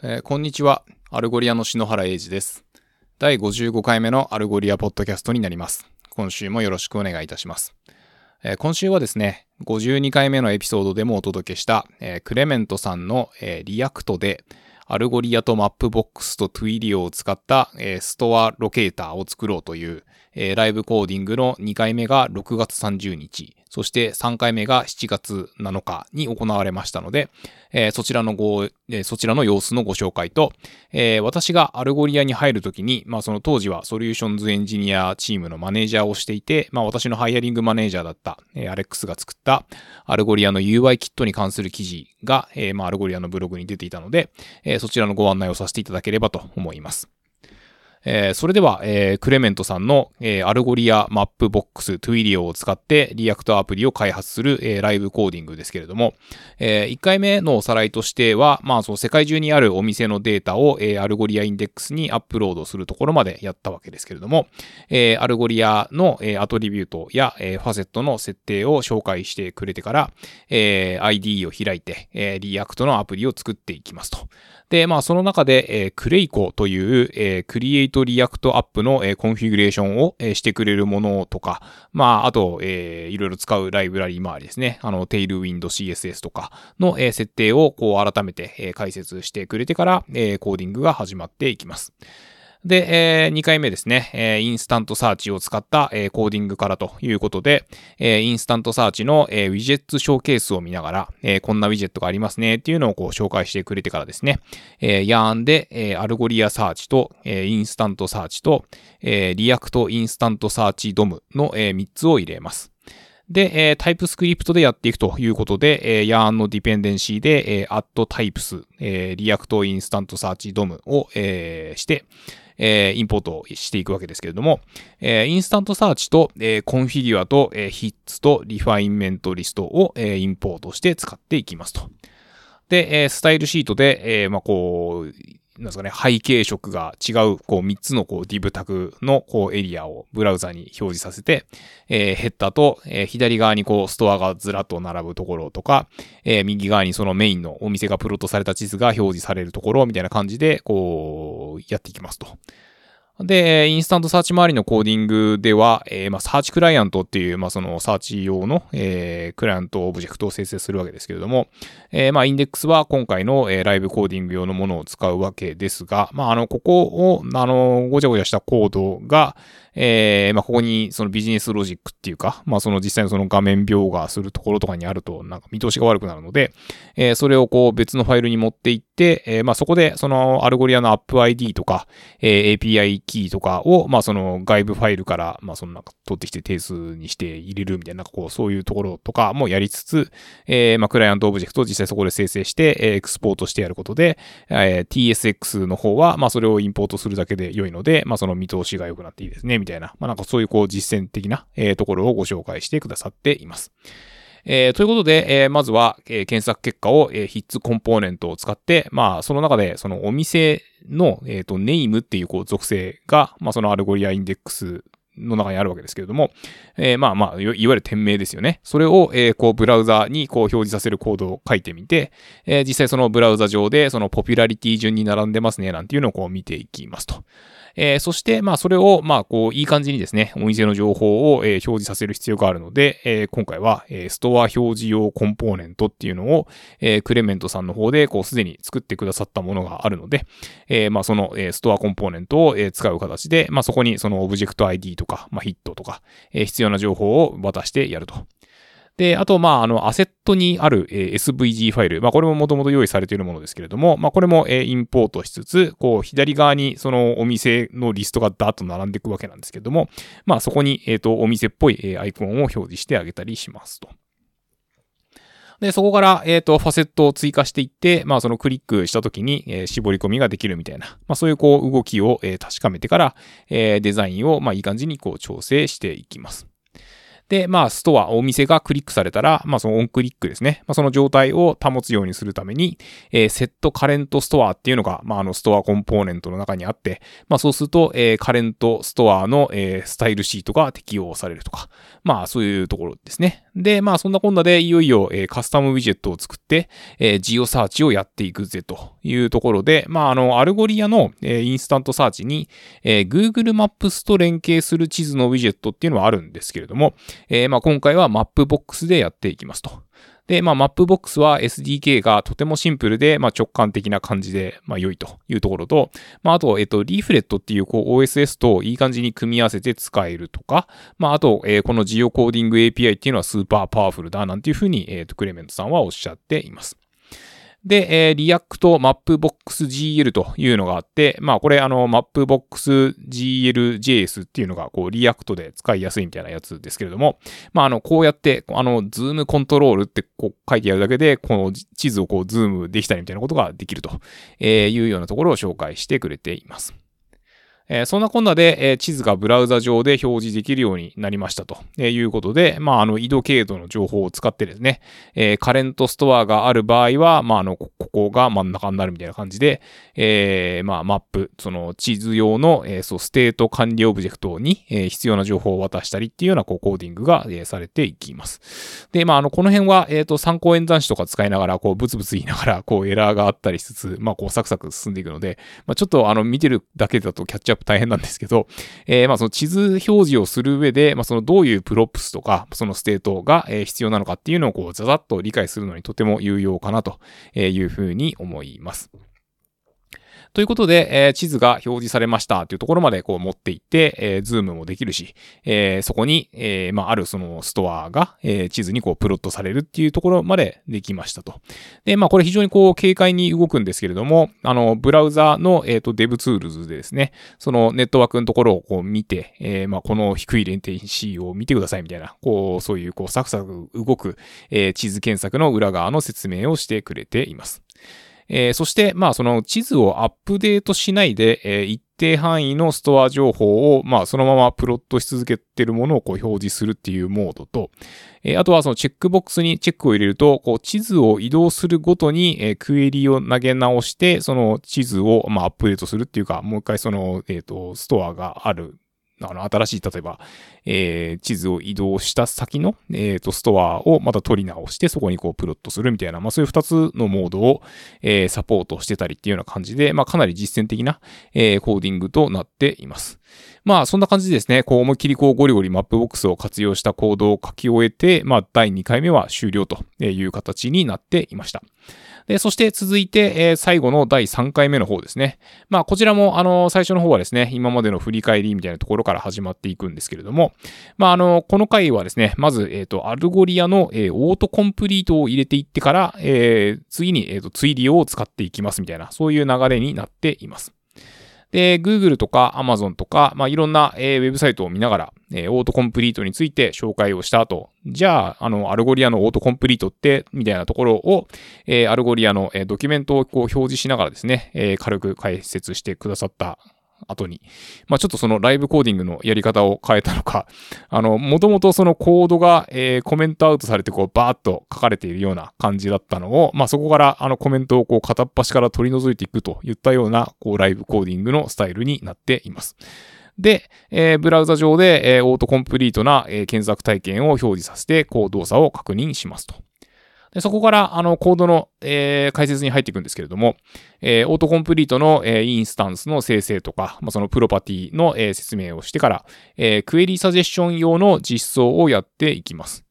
えーこんにちは。 Algolia の篠原英二です。第55回目の Algolia ポッドキャストになります。今週もよろしくお願いいたします。えー今週はですね、52回目のエピソードでもお届けした、えークレメントさんの、え React で、 Algolia と Mapbox と Twilio を使った、え store locator を作ろうという、えーライブコーディングの2回目が6月30日、そして3回目が7月7日に行われましたので、えーそちらのご、えーそちらの様子のご紹介と、えー私が Algolia に入るときに、まあその当時は solutions engineer チームのマネージャーをしていて、まあ私の hiring manager だった、えーアレックスが作ったアルゴリアの UI キットに関する記事が、えーまあ Algolia のブログに出ていたので、えーそちらのご案内をさせていただければと思います。えーそれでは、えークレメントさんの、えー Algolia Mapbox Twilio を使って React アプリを開発する、えーライブコーディングですけれども、え1回目のおさらいとしては、まあ、その世界中にあるお店のデータを、えー Algolia index にアップロードするところまでやったわけですけれども、えー Algolia の、えー attribute や、えー facet の設定を紹介してくれてから、えー ID を開いて、えーリアクトのアプリを作っていきますと。で、まあ、その中で、えー CRACO という、えー Create React App の、コンフィグレーションを、してくれるものとか、まあ、あと、えーいろいろ使うライブラリ周りですね。あの、 Tailwind CSS とかの、設定を、こう、改めて、解説してくれてから、コーディングが始まっていきます。で、え2回目ですね、えー InstantSearch を使った、えーコーディングからということで、え InstantSearch の、え widget showcase を見ながら、えこんなウィジェットがありますねっていうのをこう紹介してくれてからですね、え yarn で、え algoliasearch と、え InstantSearch と、え react-instantsearch-dom の、え3つを入れます。で、え TypeScript でやっていくということで、えー、yarn の dependency で、えー、add types、えー、 react-instantsearch-dom を、えーして、えインポートしていくわけですけれども、え InstantSearch と、え Configure と、え Hits と RefinementList を、えインポートして使っていきますと。で、えスタイルシートで、えまあ、こう、なんですかね、背景色が違う、こう、3つの、こう、 div タグの、こう、エリアをブラウザに表示させて、えーヘッダーと、えー左側に、こう、ストアがずらっと並ぶところとか、えー右側にそのメインのお店がプロットされた地図が表示されるところみたいな感じで、こう、やっていきますと。で、 InstantSearch 周りのコーディングでは、えーまあ、 search client っていう、まあ、そのサーチ用の、えークライアントオブジェクトを生成するわけですけれども、えーまあ、インデックスは今回の、えライブコーディング用のものを使うわけですが、まあ、あの、ここを、あの、ごちゃごちゃしたコードが、えーまあ、ここにそのビジネスロジックっていうか、まあ、その実際のその画面描画するところとかにあると、なんか見通しが悪くなるので、えーそれをこう別のファイルに持っていって、えーまあ、そこでそのアルゴリアのアップ ID とか、えー API キーとかを、まあ、その外部ファイルから、まあ、そのなんか取ってきて定数にして入れるみたいな、なんかこう、そういうところとかもやりつつ、えーまあ、クライアントオブジェクトを実際そこで生成して、えエクスポートしてやることで、えー TSX の方は、まあ、それをインポートするだけで良いので、まあ、その見通しが良くなっていいですね、みたいな、まあ、なんかそういうこう、実践的な、えーところをご紹介してくださっています。えーということで、えーまずは、えー検索結果を、えー Hits コンポーネントを使って、まあ、その中で、そのお店の、えっ、と、 name っていう、こう、属性が、まあ、その Algolia インデックスの中にあるわけですけれども、えーまあまあ、いわゆる店名ですよね。それを、えーこう、ブラウザに、こう、表示させるコードを書いてみて、えー実際そのブラウザ上で、そのポピュラリティ順に並んでますね、なんていうのをこう見ていきますと。えーそして、まあ、それを、まあ、こう、いい感じにですね、お店の情報を、えー表示させる必要があるので、えー今回は、えーストア表示用コンポーネントっていうのを、えークレメントさんの方で、こう、すでに作ってくださったものがあるので、えーまあ、その、えーストアコンポーネントを、えー使う形で、まあ、そこにそのオブジェクト ID とか、かまあ、ヒットとか、えー必要な情報を渡してやると。で、あと、まあ、あの、アセットにある、えー SVG ファイル。まあ、これももともと用意されているものですけれども、まあ、これも、えーインポートしつつ、こう、左側にそのお店のリストがダーッと並んでいくわけなんですけれども、まあ、そこに、えっ、と、お店っぽい、えーアイコンを表示してあげたりしますと。で、そこから、えっ、と、ファセットを追加していって、まあ、そのクリックした時に、えー絞り込みができるみたいな、まあ、そういう、こう、動きを、えー確かめてから、えーデザインを、まあ、いい感じに、こう、調整していきます。で、まあ、ストア、お店がクリックされたら、まあ、その onClick ですね。まあ、その状態を保つようにするために、えー、 setCurrentStore っていうのが、まあ、あの、ストアコンポーネントの中にあって、まあ、そうすると、えー、 current store の、えー、スタイルシートが適用されるとか、まあ、そういうところですね。で、まあ、そんなこんなで、いよいよ、えー、カスタムウィジェットを作って、えー、ジオサーチをやっていくぜというところで、まあ、あの、 Algolia の、えー、 InstantSearch に、えー、Google マップスと連携する地図のウィジェットっていうのはあるんですけれども、えー、まあ、今回は Mapbox でやっていきますと。で、まあ、マップボックスは SDK がとてもシンプルで、まあ、直感的な感じで、まあ、良いというところと、まあ、あと、えっと、 Leaflet っていう、こう、OSS といい感じに組み合わせて使えるとか、まあ、あと、えー、このジオコーディング API っていうのは super powerful だ、なんていうふうに、えっと、クレメントさんはおっしゃっています。で、えー、 React Mapbox GL というのがあって、まあこれあのマップボックス GL JS っていうのがこう React で使いやすいみたいなやつですけれども、まああのこうやってあの zoom control ってこう書いてあるだけでこの地図をこうズームできたりみたいなことができるというようなところを紹介してくれています。えー、そんなこんなで、えー、地図がブラウザ上で表示できるようになりましたということで、まあ、あの、緯度経度の情報を使ってですね、えー、 current store がある場合は、まあ、あの、ここが真ん中になるみたいな感じで、えー、まあ、マップ、その地図用の、えー、そう、 state 管理オブジェクトに、えー、必要な情報を渡したりっていうような、こう、コーディングが、えー、されていきます。で、まあ、あの、この辺は、えっ、ー、と、三項演算子とか使いながら、こう、ブツブツ言いながら、こう、エラーがあったりしつつ、まあ、こう、サクサク進んでいくので、まあ、ちょっと、あの、見てるだけだとキャッチアップ大変なんですけど、えー、まあその地図表示をする上で、まあそのどういう props とか、その state が必要なのかっていうのをこうザザッと理解するのにとても有用かなというふうに思います。ということで、えー、地図が表示されましたというところまでこう持っていって、えー、ズームもできるし、えー、そこに、えー、まあ、あるそのストアが、えー、地図にこうプロットされるっていうところまでできましたと。で、まあ、これ非常にこう軽快に動くんですけれども、あの、ブラウザの、えっ、ー、と、 DevTools でですね、そのネットワークのところをこう見て、えー、まあ、この低いレイテンシーを見てくださいみたいな、こう、そういうこうサクサク動く、えー、地図検索の裏側の説明をしてくれています。えー、そして、まあ、その地図をアップデートしないで、えー、一定範囲のストア情報を、まあ、そのままプロットし続けてるものをこう表示するっていうモードと、えー、あとはそのチェックボックスにチェックを入れると、こう地図を移動するごとに、えー、クエリを投げ直して、その地図を、まあ、アップデートするっていうか、もう一回その、えっ、と、ストアがあるあの、新しい、例えば、えー、地図を移動した先の、えー、と、ストアをまた取り直して、そこにこう、プロットするみたいな、まあ、そういう二つのモードを、えー、サポートしてたりっていうような感じで、まあ、かなり実践的な、えー、コーディングとなっています。まあ、そんな感じでですね、こう、思いっきりこう、ゴリゴリマップボックスを活用したコードを書き終えて、まあ、第2回目は終了という形になっていました。で、そして続いて、えー、最後の第3回目の方ですね。まあ、こちらも、あの、最初の方はですね、今までの振り返りみたいなところから始まっていくんですけれども、まあ、あの、この回はですね、まず、えっ、ー、と、 Algolia の、えー、 autocomplete を入れていってから、えー、次に、えっ、と、 Twilio を使っていきますみたいな、そういう流れになっています。で、Google とか Amazon とか、まあ、いろんな、えー、ウェブサイトを見ながら、えー、 autocomplete について紹介をした後、じゃあ、あの、 Algolia の autocomplete って、みたいなところを、えー、 Algolia の、え、ドキュメントをこう表示しながらですね、え、軽く解説してくださった後に、まあちょっとその live coding のやり方を変えたのか、あの、もともとそのコードが、えー、コメントアウトされてこうバーッと書かれているような感じだったのを、まあそこからあのコメントをこう片っ端から取り除いていくといったような、こう live coding のスタイルになっています。で、えー、ブラウザ上で、えー、 autocomplete な、え、検索体験を表示させて、こう動作を確認しますと。でそこから、あの、コードの、えー、解説に入っていくんですけれども、えー、オートコンプリートの、えー、インスタンスの生成とか、まあ、そのプロパティの、えー、説明をしてから、えー、クエリサジェッション用の実装をやっていきます。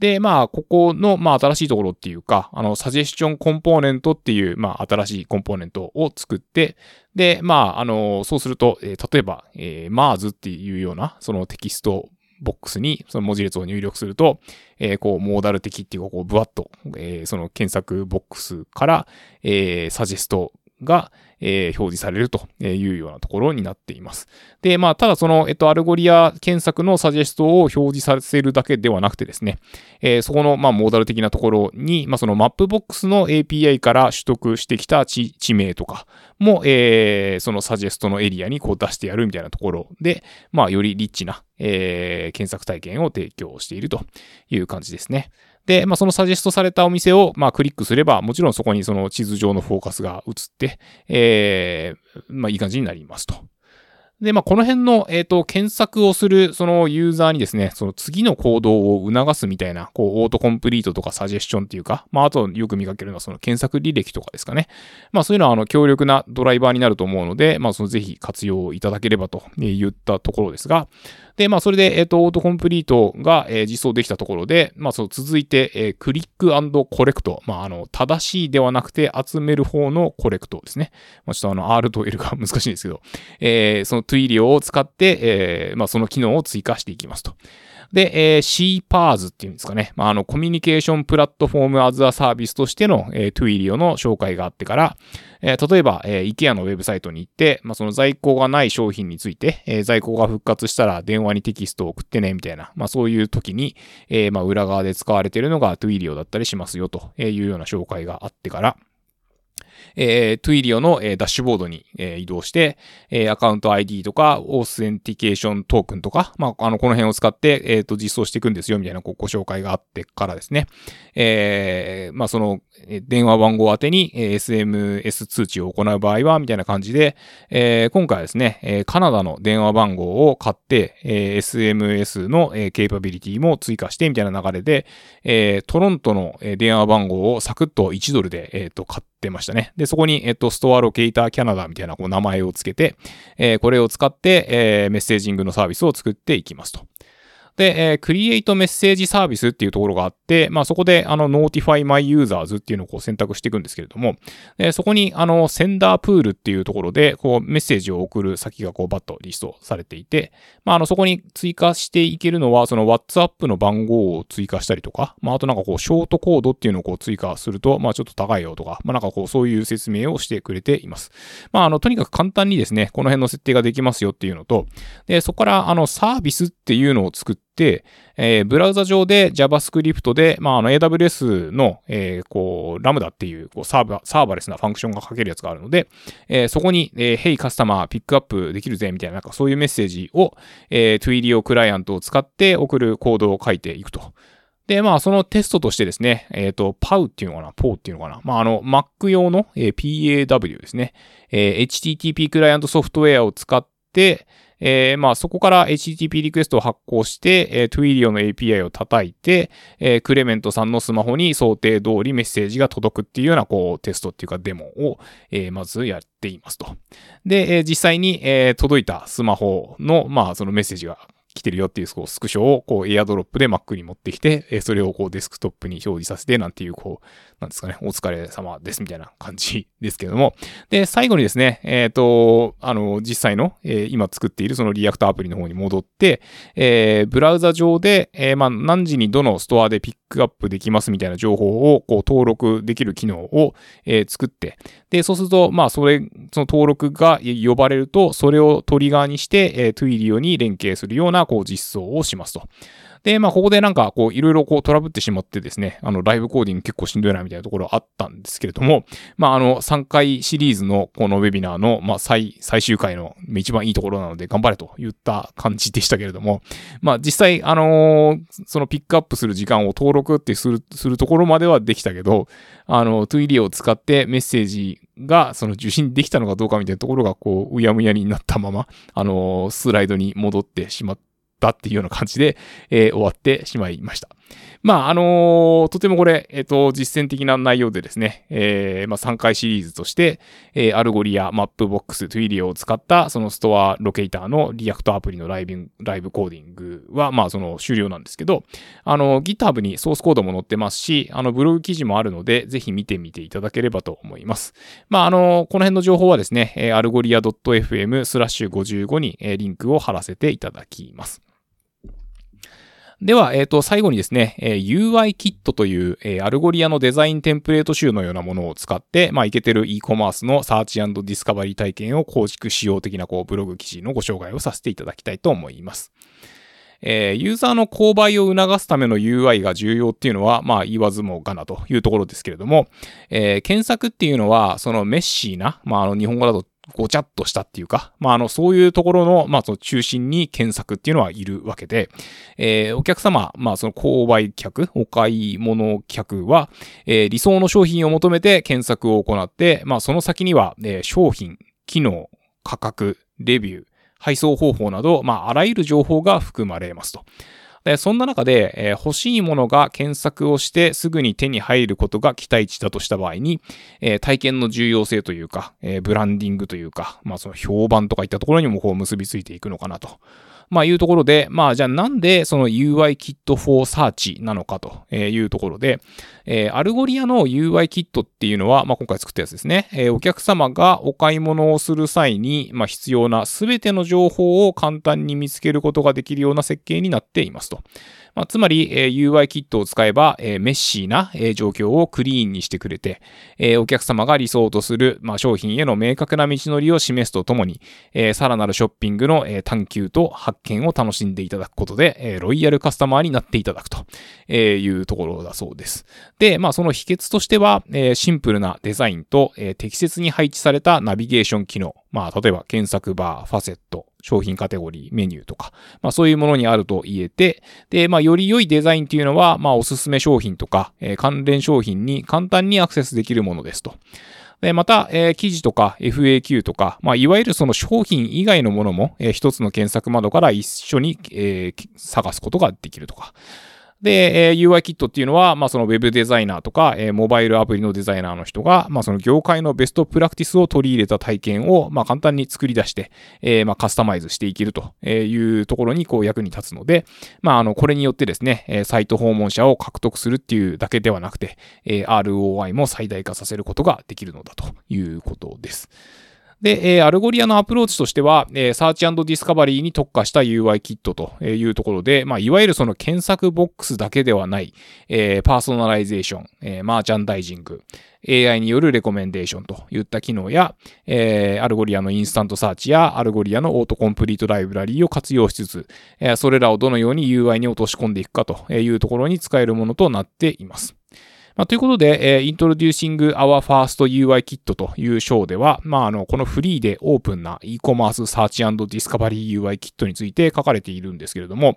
で、まあ、ここの、まあ、新しいところっていうか、あの、サジェスションコンポーネントっていう、まあ、新しいコンポーネントを作って、で、まあ、あの、そうすると、えー、例えば、えー、m a r っていうような、そのテキストボックスにその文字列を入力すると、えー、こう、モーダル的っていうか、こう、ブワッと、えー、その検索ボックスから、えー、サジェストが、えー、表示されるというようなところになっています。で、まあ、ただその、えっと、 Algolia 検索のサジェストを表示させるだけではなくてですね、えー、そこの、まあ、モーダル的なところに、まあ、そのマップボックスの API から取得してきた地名とかも、えー、そのサジェストのエリアにこう出してやるみたいなところで、まあ、よりリッチな、えー、検索体験を提供しているという感じですね。で、まあ、そのサジェストされたお店を、まあ、クリックすれば、もちろんそこにその地図上のフォーカスが映って、えー、まあ、いい感じになりますと。で、まあ、この辺の、えっ、ー、と、検索をする、そのユーザーにですね、その次の行動を促すみたいな、こう、オートコンプリートとかサジェスションっていうか、まあ、あとよく見かけるのはその検索履歴とかですかね。まあ、そういうのは、あの、強力なドライバーになると思うので、まあ、そのぜひ活用いただければと言ったところですが、で、まあ、それで、えっ、と、 autocomplete が、え、実装できたところで、まあ、その、続いて、え、 click collect。まあ、あの、正しいではなくて集める方の collect ですね。まあ、ちょっとあの、R と L が 難しいんですけど、えー、その Twilio を使って、えー、まあ、その機能を追加していきますと。で、えー、 CPaaS っていうんですかね。まあ、あの、 communication platform as a service としての、えー、 Twilio の紹介があってから、えー、例えば、えー、IKEA のウェブサイトに行って、まあ、その在庫がない商品について、えー、在庫が復活したら電話にテキストを送ってね、みたいな、まあ、そういう時に、えー、まあ、裏側で使われているのが Twilio だったりしますよ、というような紹介があってから、えー、 Twilio の、えー、ダッシュボードに、えー、移動して、えー、アカウント ID とか、 authentication token とか、まあ、あの、この辺を使って、えっ、ー、と、実装していくんですよ、みたいなご紹介があってからですね、えー、まあ、その、電話番号宛てに、えー、SMS 通知を行う場合は、みたいな感じで、えー、今回はですね、えー、カナダの電話番号を買って、えー、SMS の、えー、 capability も追加して、みたいな流れで、えー、トロントの、えー、電話番号をサクッと1ドルで、えっ、ー、と、買ってましたね。で、そこに、えっと、ストアロケーターキャナダみたいなこう名前をつけて、えー、これを使って、えー、メッセージングのサービスを作っていきますと。で、えー、クリエイトメッセージサービスっていうところがあって、まあそこで、あの、Notify My Users っていうのをこう選択していくんですけれども、でそこに、あの、センダープールっていうところで、こう、メッセージを送る先がこう、バッとリストされていて、まあ、あの、そこに追加していけるのは、その WhatsApp の番号を追加したりとか、まあ、あとなんかこう、ショートコードっていうのをこう、追加すると、まあ、ちょっと高いよとか、まあ、なんかこう、そういう説明をしてくれています。まあ、あの、とにかく簡単にですね、この辺の設定ができますよっていうのと、で、そこから、あの、サービスっていうのを作って、えー、ブラウザ上で JavaScript で、まあ、あの AWS の、えー、こう、ラムダっていうこうサーバサーバレスなファンクションが書けるやつがあるので、えー、そこに、えー、Hey カスタマーピックアップできるぜみたいな、なんかそういうメッセージを、えー、Twilio クライアントを使って送るコードを書いていくと。で、まあ、そのテストとしてですね、えっ、ー、と、POW っていうのかな？p o っていうのかな？まあ、あの、Mac 用の、えー、PAW ですね。えー、HTTP クライアントソフトウェアを使って、えー、まあそこから HTTP リクエストを発行して、えー、Twilio の API を叩いて、えー、クレメントさんのスマホに想定通りメッセージが届くっていうようなこうテストっていうかデモを、えー、まずやっていますと。で、えー、実際に、えー、届いたスマホの、まあそのメッセージが来てるよっていうこうスクショをこう AirDrop で Mac に持ってきて、えそれをこうデスクトップに表示させてなんていうこう、なんですかね、お疲れ様ですみたいな感じですけれども。で、最後にですね、えっ、ー、と、あの、実際の、えー、今作っているその React アプリの方に戻って、えー、ブラウザ上で、えー、まあ、何時にどのストアでピックアップできますみたいな情報をこう登録できる機能を、え、作って、で、そうすると、まあ、それ、その登録が呼ばれると、それをトリガーにして、えー、 Twilio に連携するような、こう、実装をしますと。で、まあ、ここでなんか、こう、いろいろこうトラブってしまってですね、あの、ライブコーディング結構しんどいなみたいなところあったんですけれども、まあ、あの、3回シリーズのこのウェビナーの、まあ、最、最終回の一番いいところなので頑張れと言った感じでしたけれども、まあ、実際、あのー、そのピックアップする時間を登録ってする、するところまではできたけど、あの、 Twilio を使ってメッセージが、その受信できたのかどうかみたいなところが、こう、うやむやになったまま、あのー、スライドに戻ってしまって、ったっていうような感じで、えー、終わってしまいました。まあ、あのー、とてもこれ、えっ、ー、と、実践的な内容でですね、えー、まあ、3回シリーズとして、えー、 Algolia、Mapbox、Twilio を使った、そのストアロケーターの React アプリのライブ、ライブコーディングは、まあ、その終了なんですけど、あの、GitHub にソースコードも載ってますし、あの、ブログ記事もあるので、ぜひ見てみていただければと思います。まあ、あの、この辺の情報はですね、 Algolia .fm スラッシュ55にリンクを貼らせていただきます。では、えっ、ー、と、最後にですね、えー、UI キットという、えー、 Algolia のデザインテンプレート集のようなものを使って、まあ、いけてる e コマースの search discovery 体験を構築しよう的な、こう、ブログ記事のご紹介をさせていただきたいと思います。えー、ユーザーの購買を促すための UI が重要っていうのは、まあ言わずもがなというところですけれども、えー、検索っていうのは、そのメッシーな、まああの日本語だとごちゃっとしたっていうか、まあ、あの、そういうところの、まあ、その中心に検索っていうのはいるわけで、えー、お客様、まあ、その購買客、お買い物客は、えー、理想の商品を求めて検索を行って、まあ、その先には、えー、商品、機能、価格、レビュー、配送方法など、まあ、あらゆる情報が含まれますと。でそんな中で、え、欲しいものが検索をしてすぐに手に入ることが期待値だとした場合に、え、体験の重要性というか、え、ブランディングというか、まあその評判とかいったところにもこう結びついていくのかなと。まあいうところで、まあじゃあなんでその UI キット for Search なのかというところで、えー、 Algolia の UI キットっていうのは、まあ今回作ったやつですね。えー、お客様がお買い物をする際に、まあ必要なすべての情報を簡単に見つけることができるような設計になっていますと。まあ、つまり、えー、UI キットを使えば、えー、メッシーな、えー、状況をクリーンにしてくれて、えー、お客様が理想とする、まあ、商品への明確な道のりを示すとともに、えー、さらなるショッピングの、えー、探求と発見を楽しんでいただくことで、えー、ロイヤルカスタマーになっていただくというところだそうです。で、まあ、その秘訣としては、えー、シンプルなデザインと、えー、適切に配置されたナビゲーション機能、まあ、例えば検索バー、ファセット、商品カテゴリー、メニューとか、まあそういうものにあると言えて、で、まあより良いデザインっていうのは、まあおすすめ商品とか、えー、関連商品に簡単にアクセスできるものですと。で、また、えー、記事とか FAQ とか、まあ、いわゆるその商品以外のものも、えー、一つの検索窓から一緒に、えー、探すことができるとか。で、えー、UI キットっていうのは、まあ、その Web デザイナーとか、えー、モバイルアプリのデザイナーの人が、まあ、その業界のベストプラクティスを取り入れた体験を、まあ、簡単に作り出して、えー、まあ、カスタマイズしていけるというところに、こう、役に立つので、まあ、あの、これによってですね、えサイト訪問者を獲得するっていうだけではなくて、え ROI も最大化させることができるのだということです。で、えー、 Algolia のアプローチとしては、えー、 search discovery に特化した UI キットというところで、まあ、いわゆるその検索ボックスだけではない、えー、パーソナライゼーション、えー、マーチャンダイジング、AI によるレコメンデーションといった機能や、えー、 Algolia の InstantSearch や Algolia の Autocomplete ライブラリーを活用しつつ、えー、それらをどのように UI に落とし込んでいくかというところに使えるものとなっています。まあ、ということで、えー、Introducing Our First UI Kit という章では、まあ、あの、このフリーでオープンな e コマースサーチディスカバリー UI キットについて書かれているんですけれども、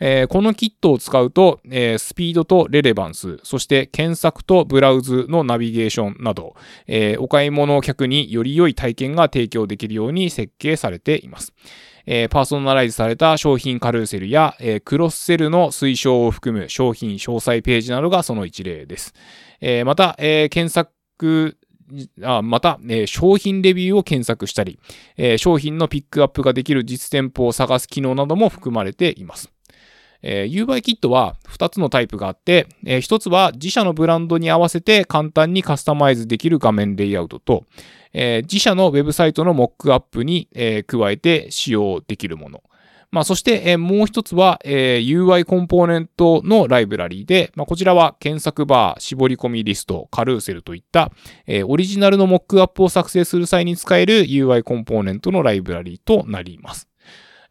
えー、このキットを使うと、えー、スピードと relevance、そして検索とブラウズのナビゲーションなど、えー、お買い物客により良い体験が提供できるように設計されています。えー、パーソナライズされた商品カルーセルや、えー、クロスセルの推奨を含む商品詳細ページなどがその一例です。えー、また、え検索あまた、えー、商品レビューを検索したり、えー、商品のピックアップができる実店舗を探す機能なども含まれています。えー、UI キットは2つのタイプがあって、えー、1つは自社のブランドに合わせて簡単にカスタマイズできる画面レイアウトと、えー、自社のウェブサイトのモックアップに、えー、加えて使用できるもの。まあ、そして、えー、もう一つは、えー、UI コンポーネントのライブラリーで、まあ、こちらは検索バー、絞り込みリスト、カルーセルといった、えー、オリジナルのモックアップを作成する際に使える UI コンポーネントのライブラリーとなります。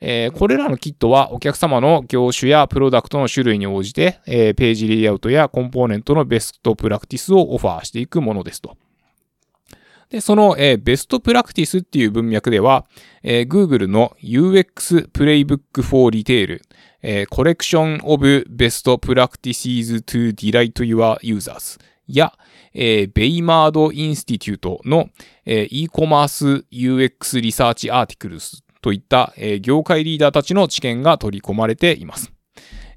えー、これらのキットはお客様の業種やプロダクトの種類に応じて、えー、ページレイアウトやコンポーネントのベストプラクティスをオファーしていくものですと。で、その、えー、ベストプラクティスっていう文脈では、えー、Google の UX Playbook for Retail、えー、Collection of Best Practices to Delight Your Users や、えー、 Baymard Institute の、えー、 e-commerce UX research articles といった、えー、業界リーダーたちの知見が取り込まれています。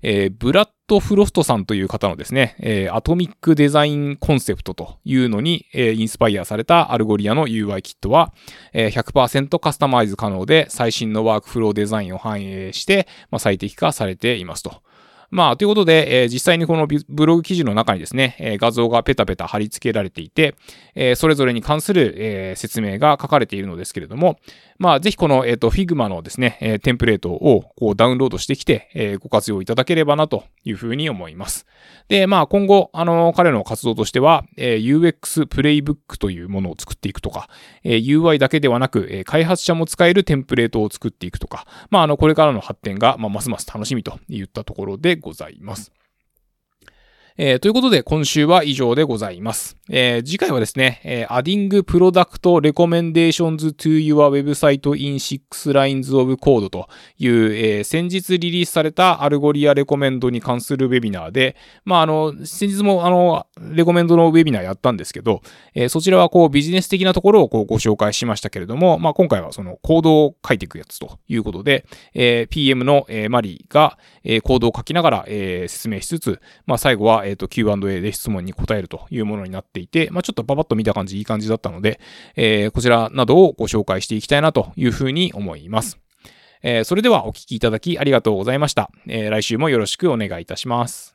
えー、 Brad Frost さんという方のですね、えー、 atomic design concept というのに、えー、 inspire された Algolia の UI キットは、えー、100%カスタマイズ可能で最新のワークフローデザインを反映して、まあ、最適化されていますと。まあ、ということで、えー、実際にこのブログ記事の中にですね、えー、画像がペタペタ貼り付けられていて、えー、それぞれに関する、えー、説明が書かれているのですけれども、まあ、ぜひこの、えっ、と、Figma のですね、えー、テンプレートをこうダウンロードしてきて、えー、ご活用いただければなというふうに思います。で、まあ、今後、あの、彼の活動としては、えー、UX プレイブックというものを作っていくとか、えー、UI だけではなく、えー、開発者も使えるテンプレートを作っていくとか、まあ、あの、これからの発展が、まあ、ますます楽しみといったところでございます。えー、ということで、今週は以上でございます。えー、次回はですね、えー、Adding Product Recommendations to Your Website in 6 Lines of Code という、えー、先日リリースされた Algolia Recommend に関するウェビナーで、まあ、あの、先日もあの、レコメンドのウェビナーやったんですけど、えー、そちらはこうビジネス的なところをこうご紹介しましたけれども、まあ、今回はそのコードを書いていくやつということで、えー、PM の、えー、マリーが、えー、コードを書きながら、えー、説明しつつ、まあ、最後はえっ、ー、と、Q&A で質問に答えるというものになっていて、まあ、ちょっとパパッと見た感じいい感じだったので、えー、こちらなどをご紹介していきたいなというふうに思います。えー、それではお聴きいただきありがとうございました。えー、来週もよろしくお願いいたします。